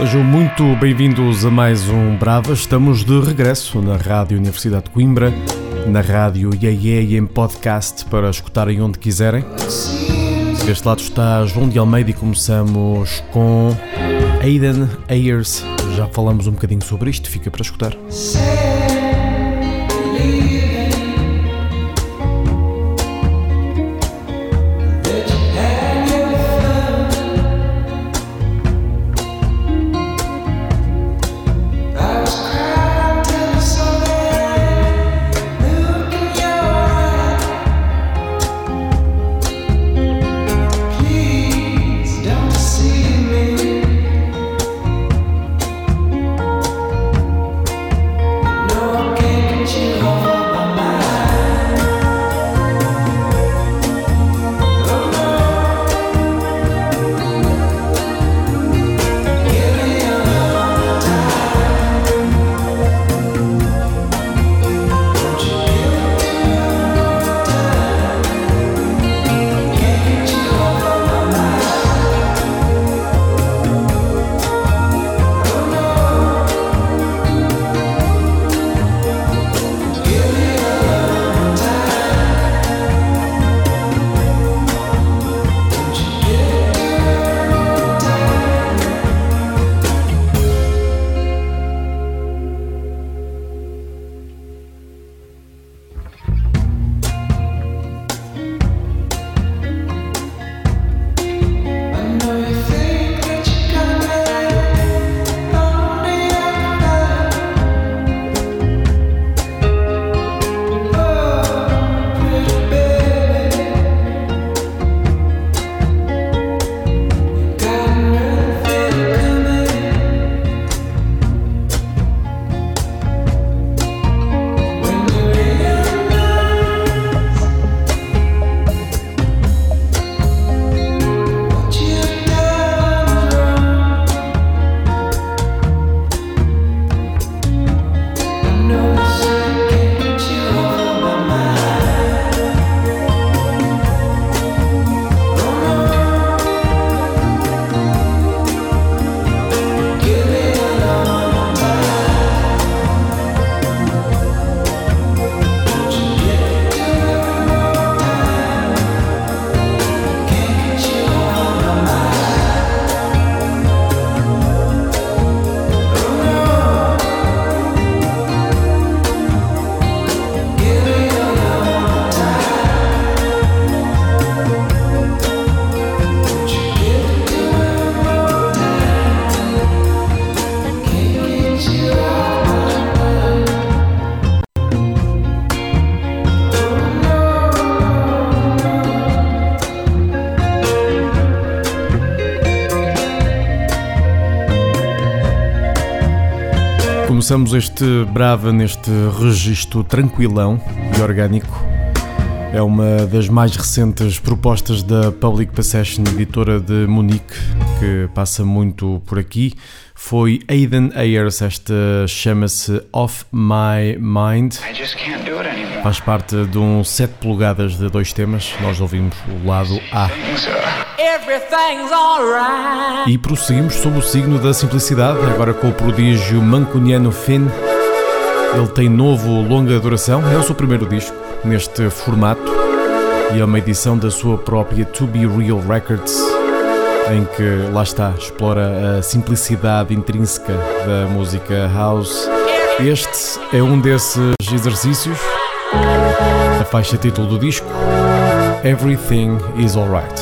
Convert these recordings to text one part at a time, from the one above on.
Sejam muito bem-vindos a mais um Brava. Estamos de regresso na Rádio Universidade de Coimbra, na rádio IAE e em podcast para escutarem onde quiserem. Deste lado está João de Almeida e começamos com Aiden Ayers. Já falamos um bocadinho sobre isto, fica para escutar. Começamos este Brava neste registro tranquilão e orgânico. É uma das mais recentes propostas da Public Possession, editora de Munique, que passa muito por aqui. Foi Aiden Ayers, esta chama-se Off My Mind. Faz parte de um 7 polegadas de dois temas. Nós ouvimos o lado A. E prosseguimos sob o signo da simplicidade, agora com o prodígio mancuniano Finn. Ele tem novo longa duração, é o seu primeiro disco neste formato e é uma edição da sua própria To Be Real Records, em que lá está, explora a simplicidade intrínseca da música house. Este é um desses exercícios, a faixa título do disco Everything is Alright.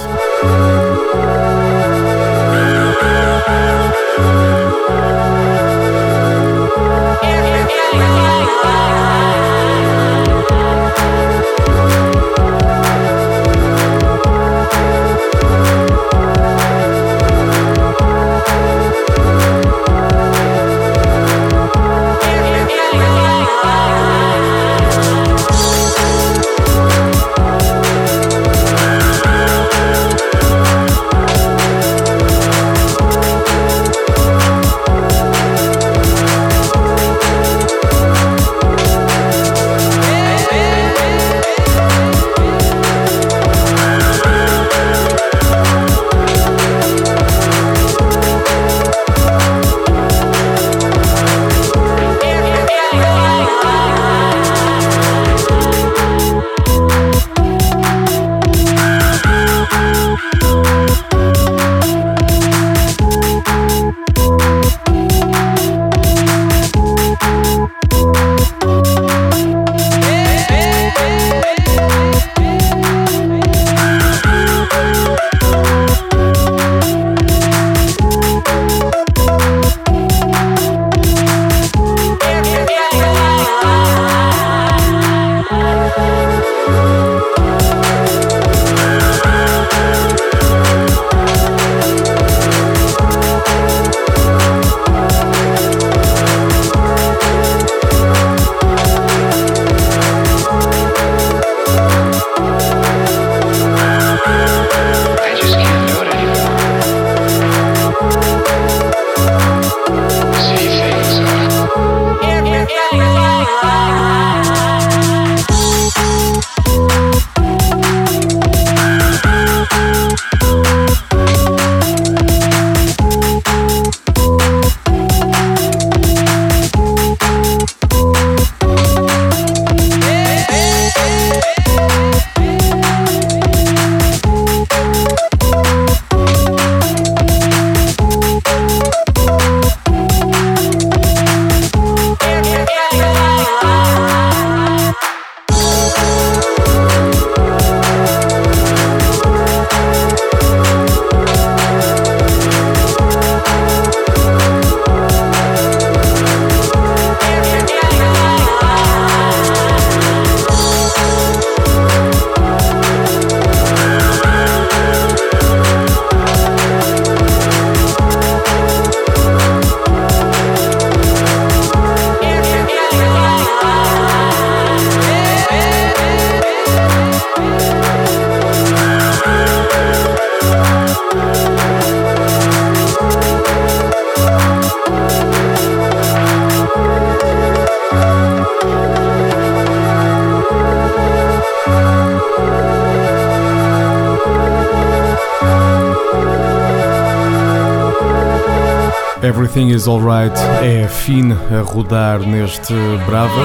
Everything is Alright é fine a rodar neste Brava.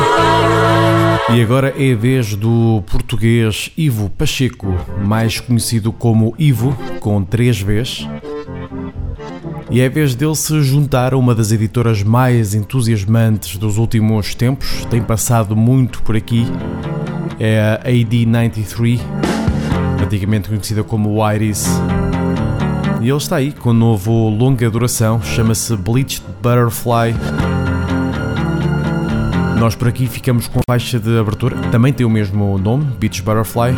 E agora é a vez do português Ivo Pacheco, mais conhecido como Ivo, com três Vs. E é a vez dele se juntar a uma das editoras mais entusiasmantes dos últimos tempos, tem passado muito por aqui, é a AD93, antigamente conhecida como Iris. E ele está aí com um novo longa duração, chama-se Bleached Butterfly. Nós por aqui ficamos com a faixa de abertura, também tem o mesmo nome, Beach Butterfly.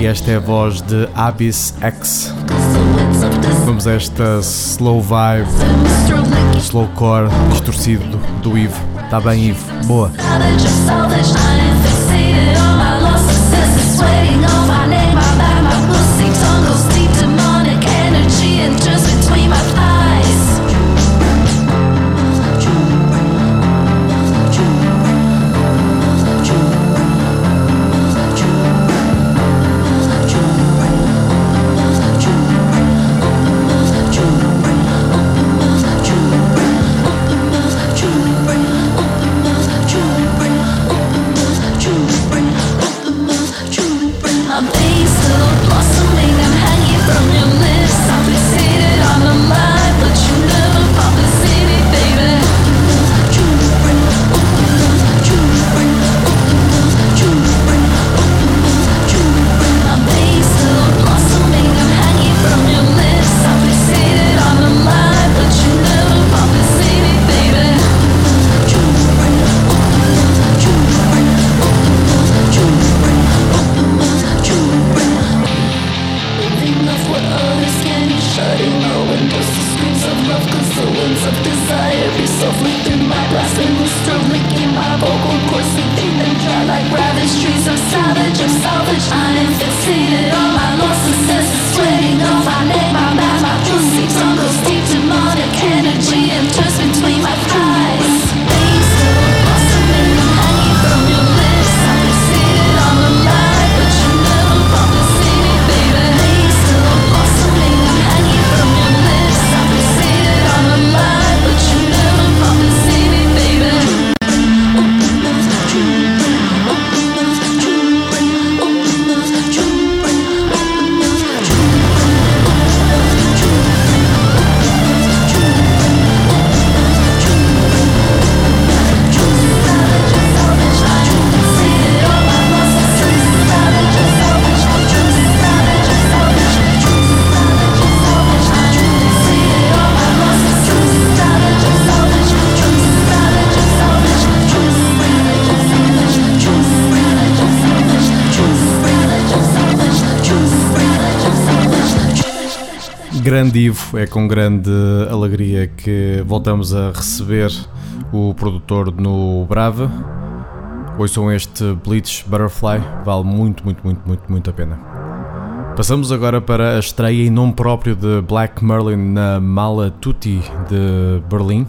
E esta é a voz de Abyss X. Vamos a esta slow vibe, slowcore distorcido do Ivo. Tá bem, Ivo? Boa. É com grande alegria que voltamos a receber o produtor no Brava. Ouçam este Bleach Butterfly, vale muito, muito, muito, muito, muito a pena. Passamos agora para a estreia em nome próprio de Black Merlin na Mala Tutti de Berlim.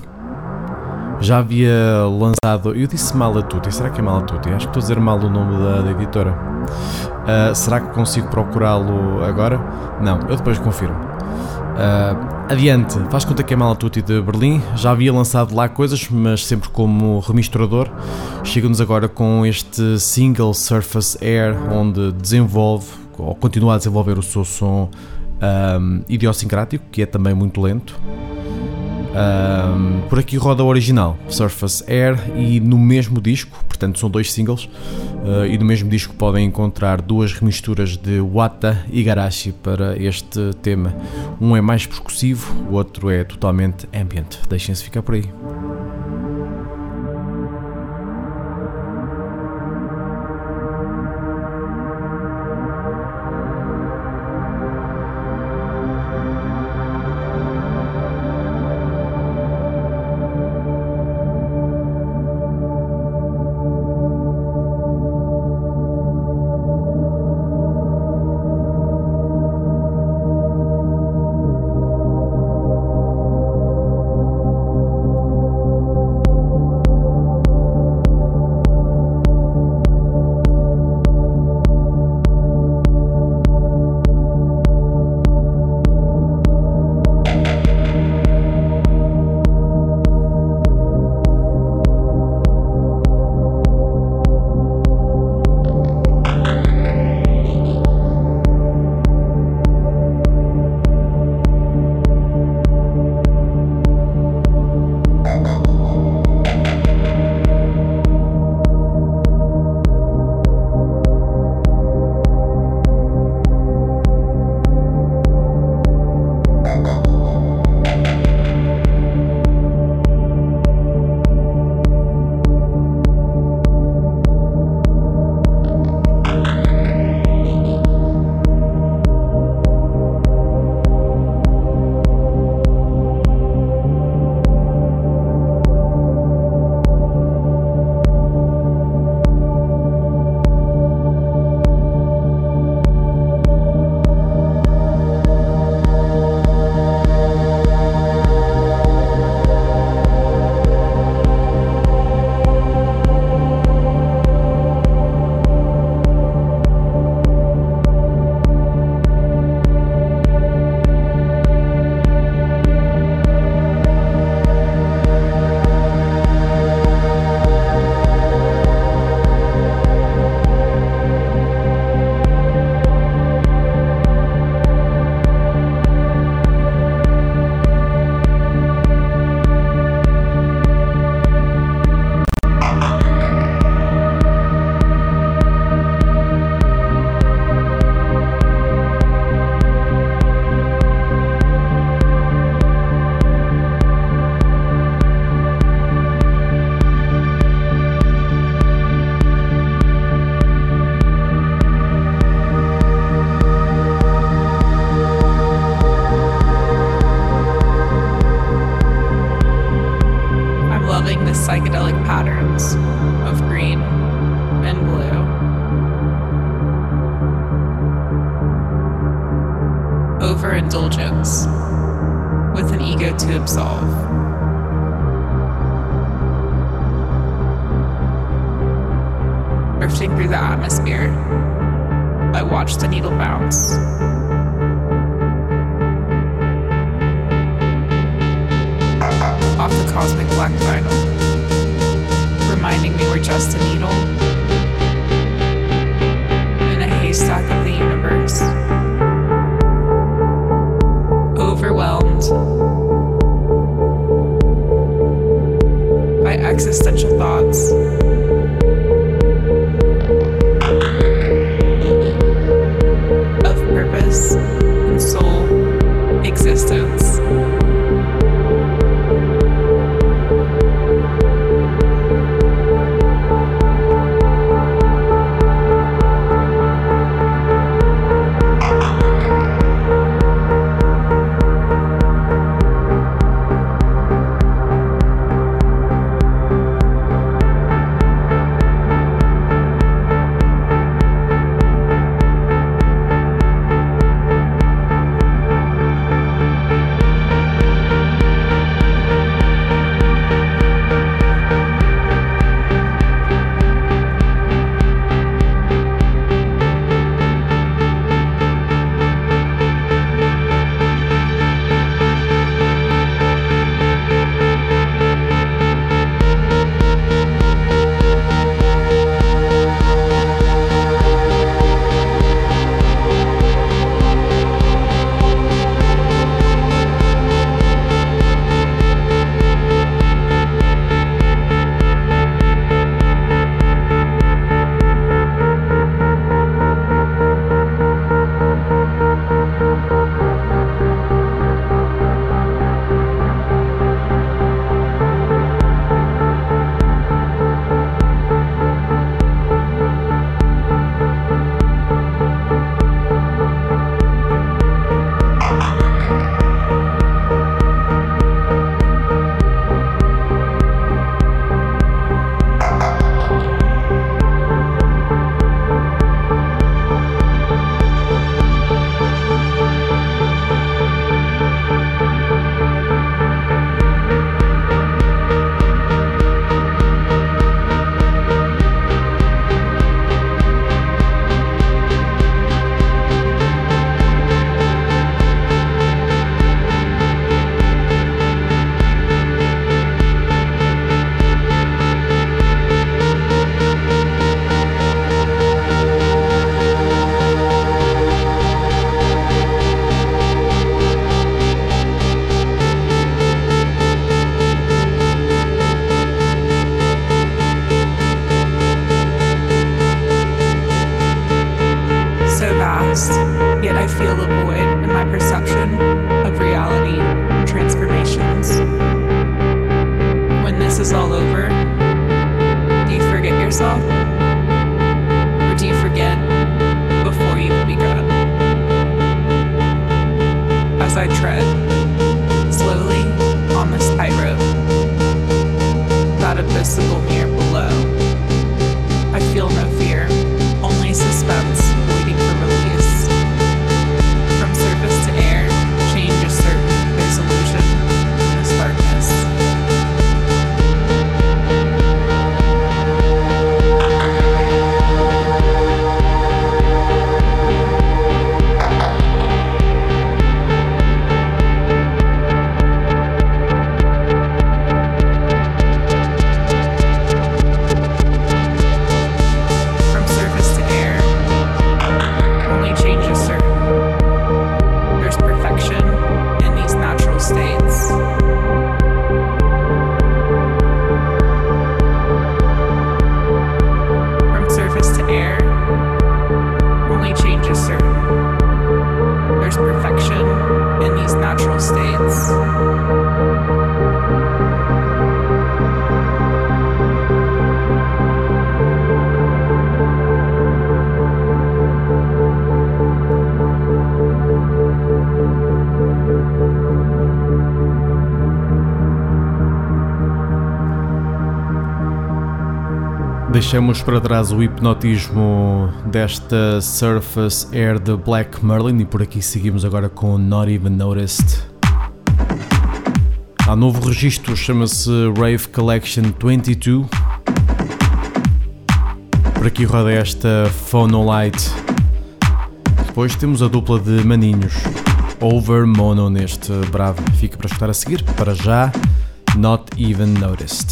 Já havia lançado. Eu disse Mala Tutti, será que é Mala Tutti? Acho que estou a dizer mal o nome da, da editora. Uh, será que consigo procurá-lo agora? Não, eu depois confirmo. Uh, adiante, faz conta que é Malatuti de Berlim, já havia lançado lá coisas, mas sempre como remisturador. Chega-nos agora com este single Surface Air, onde desenvolve, ou continua a desenvolver o seu som um, idiosincrático, que é também muito lento. Um, por aqui roda o original, Surface Air, e no mesmo disco, portanto são dois singles, uh, e no mesmo disco podem encontrar duas remisturas de Wata e Garashi para este tema. Um é mais percussivo, o outro é totalmente ambient. Deixem-se ficar por aí. destiny. Deixamos para trás o hipnotismo desta Surface Air de Black Merlin e por aqui seguimos agora com Not Even Noticed. Há novo registro, chama-se Rave Collection 22. Por aqui roda esta Phonolite. Depois temos a dupla de maninhos, Over Mono neste bravo. Fica para escutar a seguir. Para já, Not Even Noticed.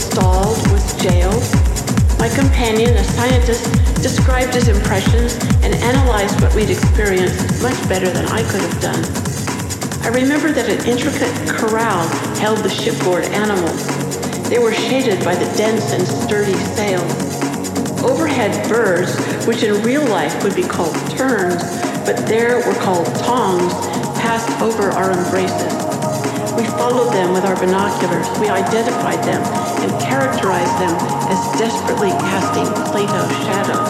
stalled with jails. My companion, a scientist, described his impressions and analyzed what we'd experienced much better than I could have done. I remember that an intricate corral held the shipboard animals. They were shaded by the dense and sturdy sails. Overhead birds, which in real life would be called terns, but there were called tongs, passed over our embraces. We followed them with our binoculars. We identified them and characterized them as desperately casting Plato's shadows.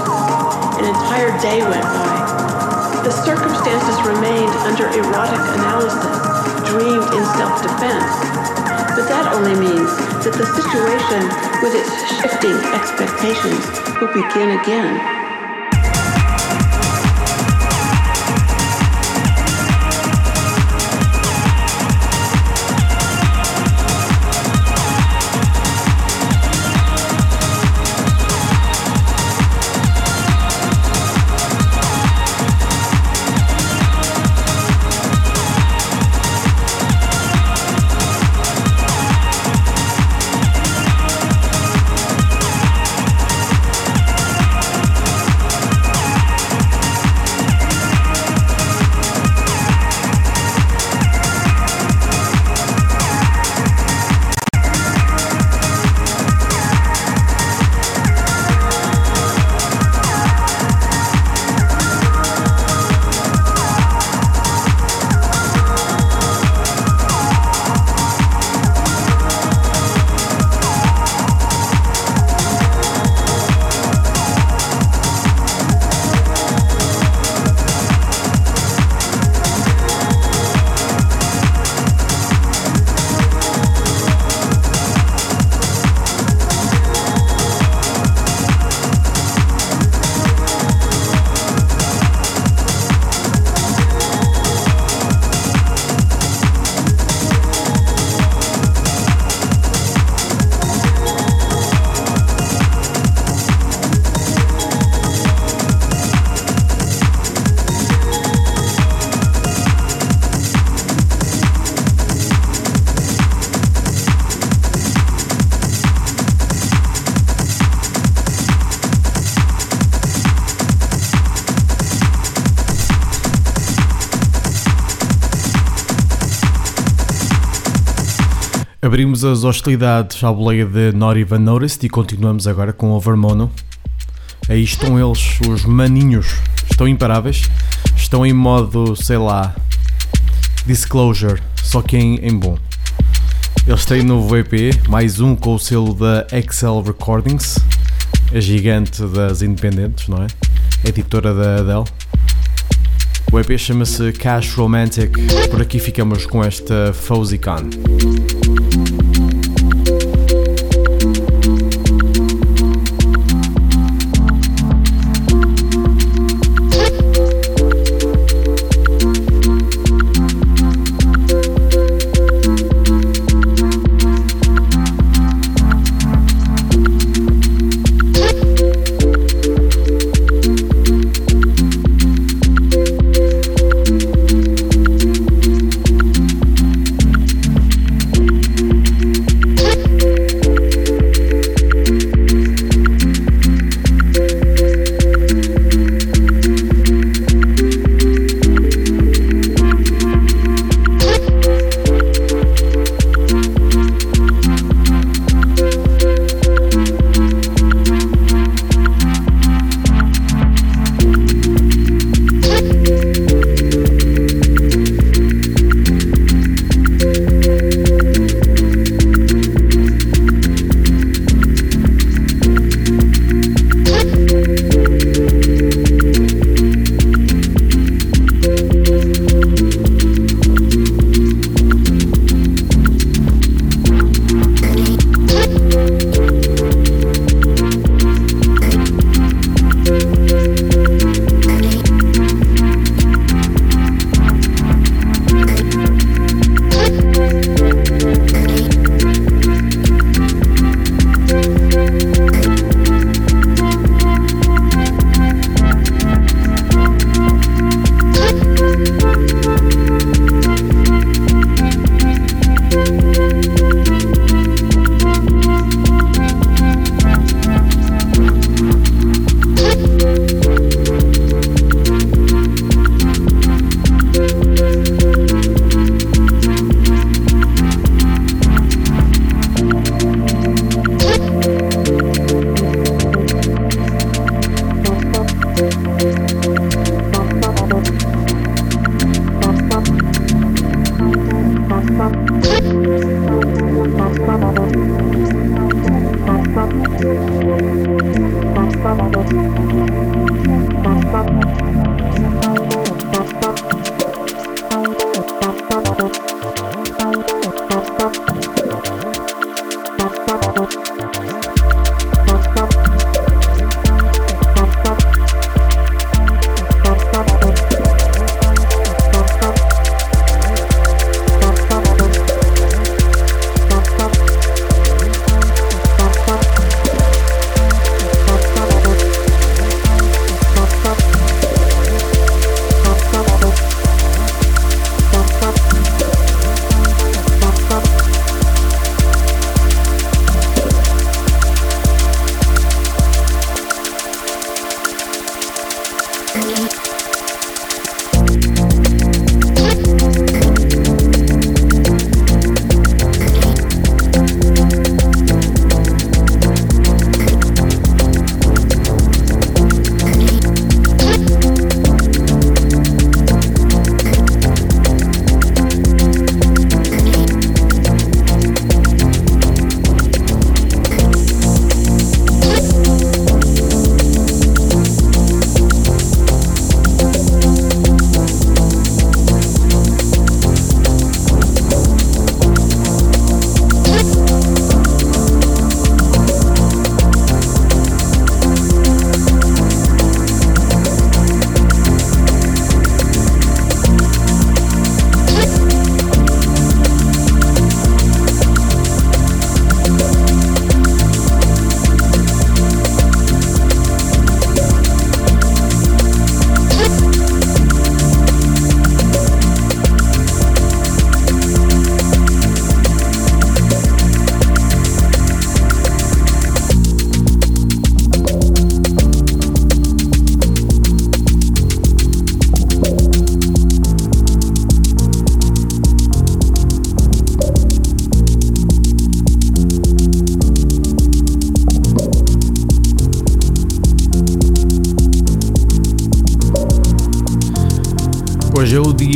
An entire day went by. The circumstances remained under erotic analysis, dreamed in self-defense. But that only means that the situation with its shifting expectations will begin again. As hostilidades à boleia de Not Even Noticed e continuamos agora com Overmono. Aí estão eles, os maninhos, estão imparáveis, estão em modo, sei lá, Disclosure, só que em, em bom. Eles têm novo EP, mais um com o selo da Excel Recordings, a gigante das independentes, não é? Editora da Adele. O EP chama-se Cash Romantic. Por aqui ficamos com esta Fozicon.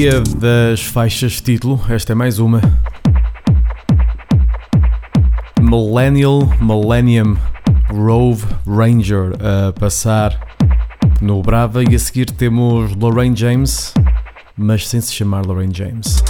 Dia das faixas título, esta é mais uma. Millennial Millennium Rove Ranger a passar no Brava e a seguir temos Lorraine James, mas sem se chamar Lorraine James.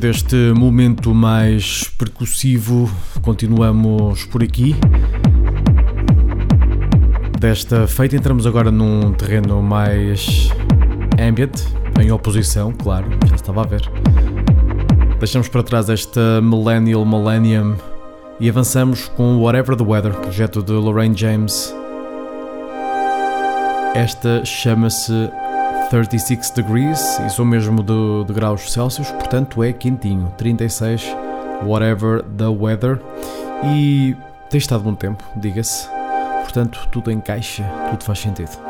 Deste momento mais percussivo, continuamos por aqui. Desta feita, entramos agora num terreno mais ambient, em oposição, claro, já estava a ver. Deixamos para trás esta Millennial Millennium e avançamos com Whatever the Weather, projeto de Lorraine James. Esta chama-se 36 degrees sou mesmo de, de, graus Celsius, portanto é quentinho, 36, whatever the weather. E tem estado bom tempo, diga-se. Portanto, tudo encaixa, tudo faz sentido.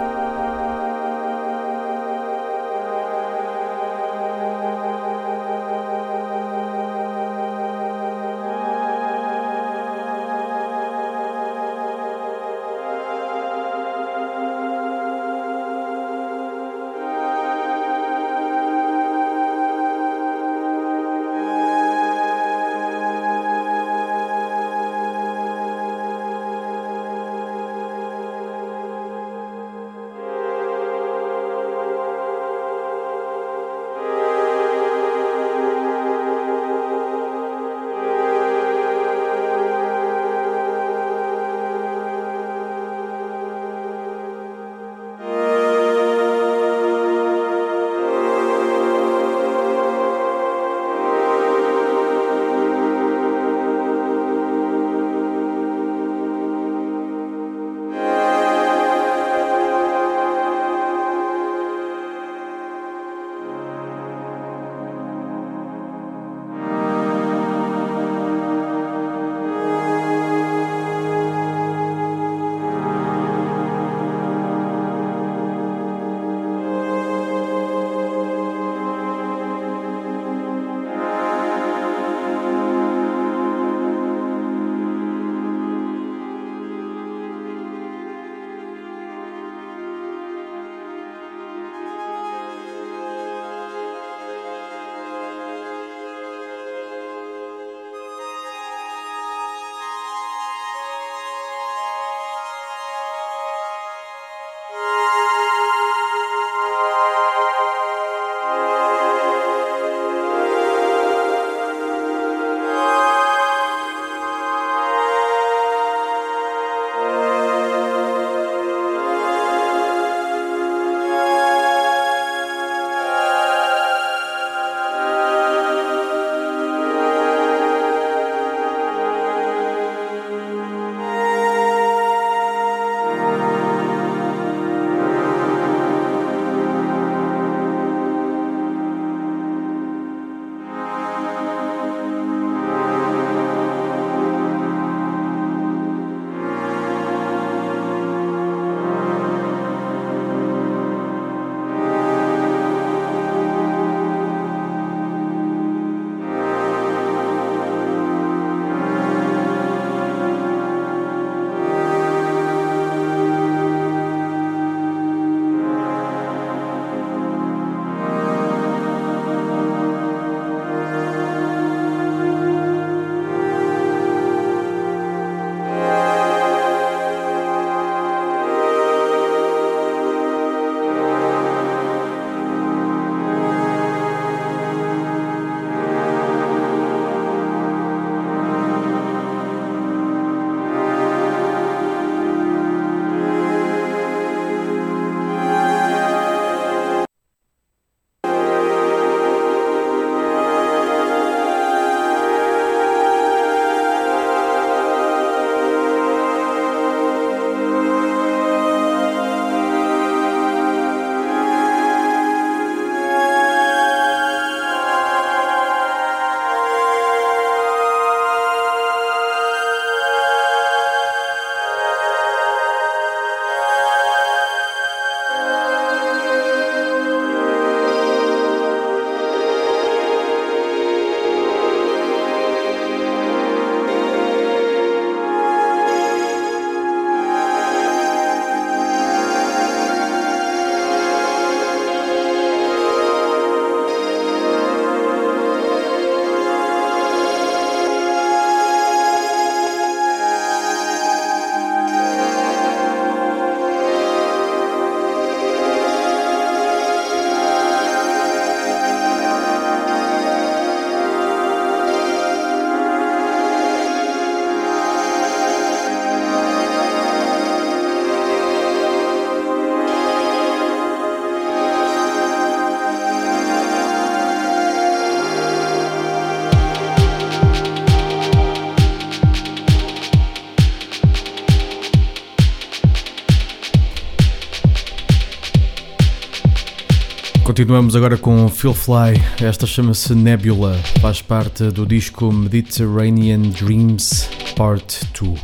Continuamos agora com Phil Fly. Esta chama-se Nebula, faz parte do disco Mediterranean Dreams Part 2.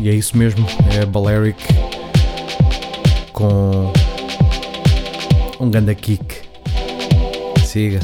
E é isso mesmo, é Balearic com um ganda kick. Siga.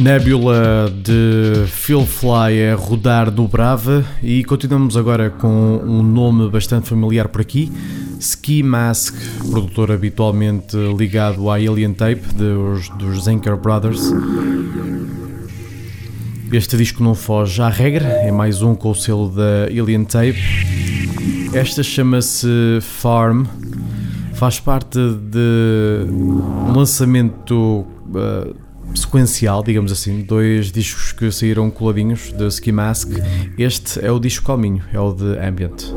Nebula de Phil Fly a rodar no Brava e continuamos agora com um nome bastante familiar por aqui, Ski Mask, produtor habitualmente ligado à Alien Tape dos, dos Zenker Brothers. Este disco não foge à regra, é mais um com o selo da Alien Tape. Esta chama-se Farm, faz parte de um lançamento uh, sequencial, digamos assim, dois discos que saíram coladinhos de Ski Mask. Este é o disco calminho, é o de Ambient.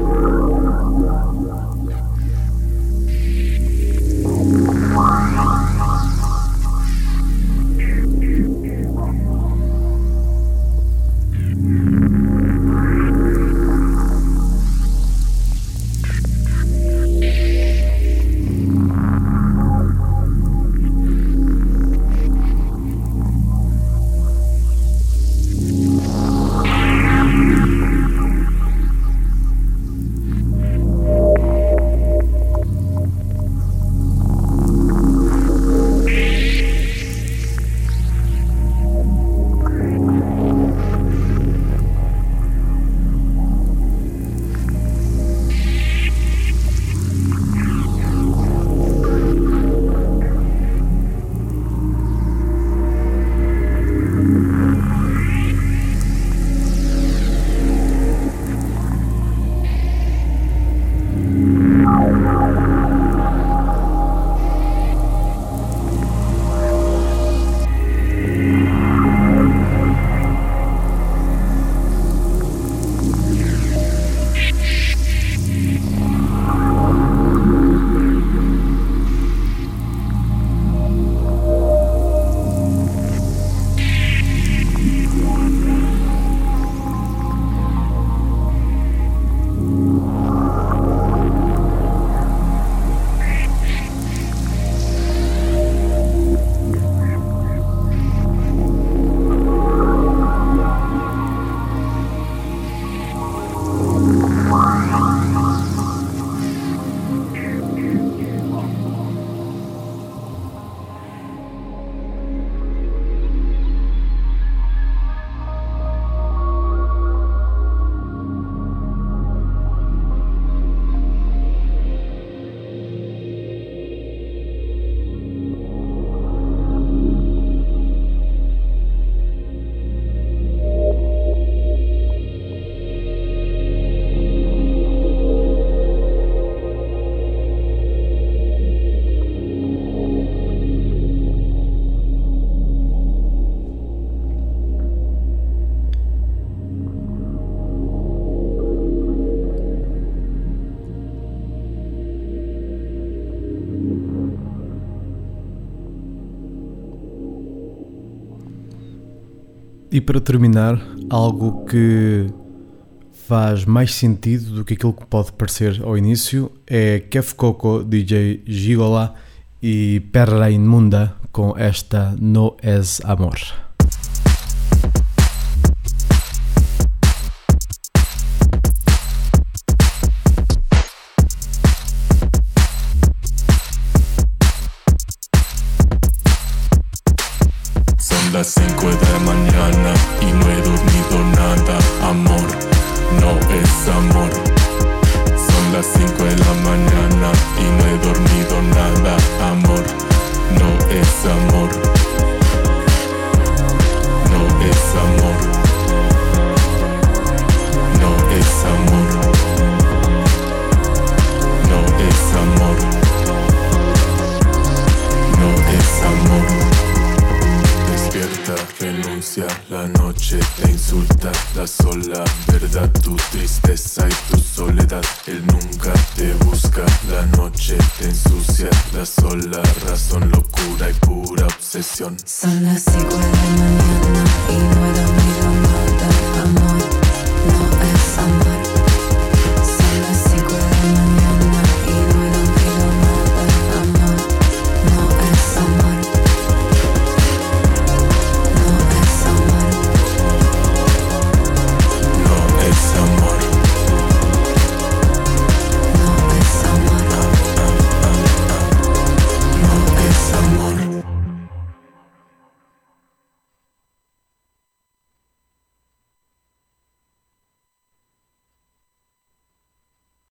E para terminar, algo que faz mais sentido do que aquilo que pode parecer ao início é Kef Coco, DJ Gigola e Perra Inmunda com esta No Es Amor. Las 5 de la mañana y no he dormido nada. Amor, no es amor.